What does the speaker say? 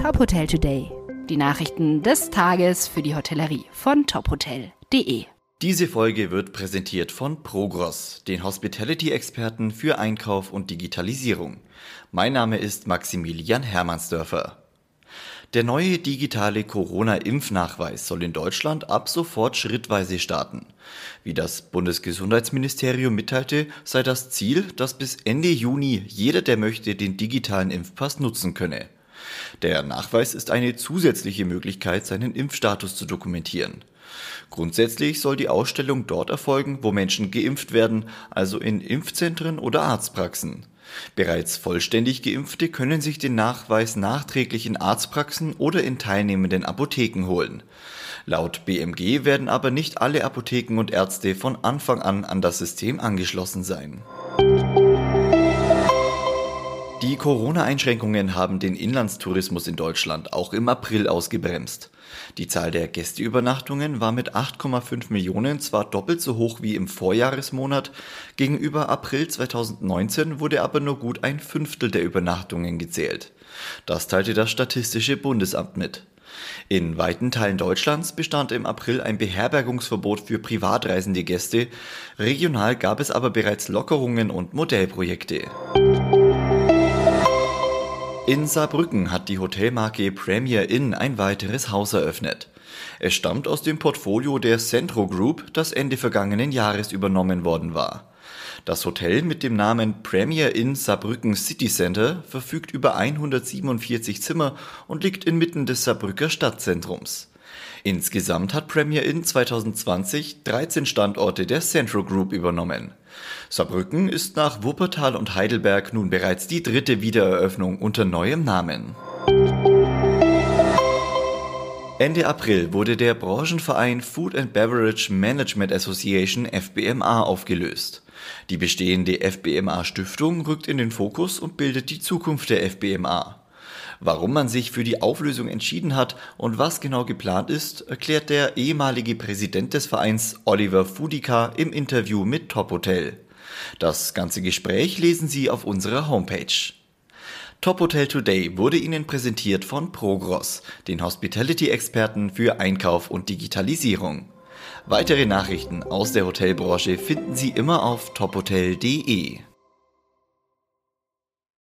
Top Hotel Today. Die Nachrichten des Tages für die Hotellerie von tophotel.de. Diese Folge wird präsentiert von Progros, den Hospitality-Experten für Einkauf und Digitalisierung. Mein Name ist Maximilian Hermannsdörfer. Der neue digitale Corona-Impfnachweis soll in Deutschland ab sofort schrittweise starten. Wie das Bundesgesundheitsministerium mitteilte, sei das Ziel, dass bis Ende Juni jeder, der möchte, den digitalen Impfpass nutzen könne. Der Nachweis ist eine zusätzliche Möglichkeit, seinen Impfstatus zu dokumentieren. Grundsätzlich soll die Ausstellung dort erfolgen, wo Menschen geimpft werden, also in Impfzentren oder Arztpraxen. Bereits vollständig Geimpfte können sich den Nachweis nachträglich in Arztpraxen oder in teilnehmenden Apotheken holen. Laut BMG werden aber nicht alle Apotheken und Ärzte von Anfang an an das System angeschlossen sein. Corona-Einschränkungen haben den Inlandstourismus in Deutschland auch im April ausgebremst. Die Zahl der Gästeübernachtungen war mit 8,5 Millionen zwar doppelt so hoch wie im Vorjahresmonat, gegenüber April 2019 wurde aber nur gut ein Fünftel der Übernachtungen gezählt. Das teilte das Statistische Bundesamt mit. In weiten Teilen Deutschlands bestand im April ein Beherbergungsverbot für privatreisende Gäste, regional gab es aber bereits Lockerungen und Modellprojekte. In Saarbrücken hat die Hotelmarke Premier Inn ein weiteres Haus eröffnet. Es stammt aus dem Portfolio der Centro Group, das Ende vergangenen Jahres übernommen worden war. Das Hotel mit dem Namen Premier Inn Saarbrücken City Center verfügt über 147 Zimmer und liegt inmitten des Saarbrücker Stadtzentrums. Insgesamt hat Premier Inn 2020 13 Standorte der Centro Group übernommen. Saarbrücken ist nach Wuppertal und Heidelberg nun bereits die dritte Wiedereröffnung unter neuem Namen. Ende April wurde der Branchenverein Food and Beverage Management Association FBMA aufgelöst. Die bestehende FBMA Stiftung rückt in den Fokus und bildet die Zukunft der FBMA. Warum man sich für die Auflösung entschieden hat und was genau geplant ist, erklärt der ehemalige Präsident des Vereins Oliver Fudika im Interview mit Top Hotel. Das ganze Gespräch lesen Sie auf unserer Homepage. Top Hotel Today wurde Ihnen präsentiert von Progros, den Hospitality-Experten für Einkauf und Digitalisierung. Weitere Nachrichten aus der Hotelbranche finden Sie immer auf tophotel.de.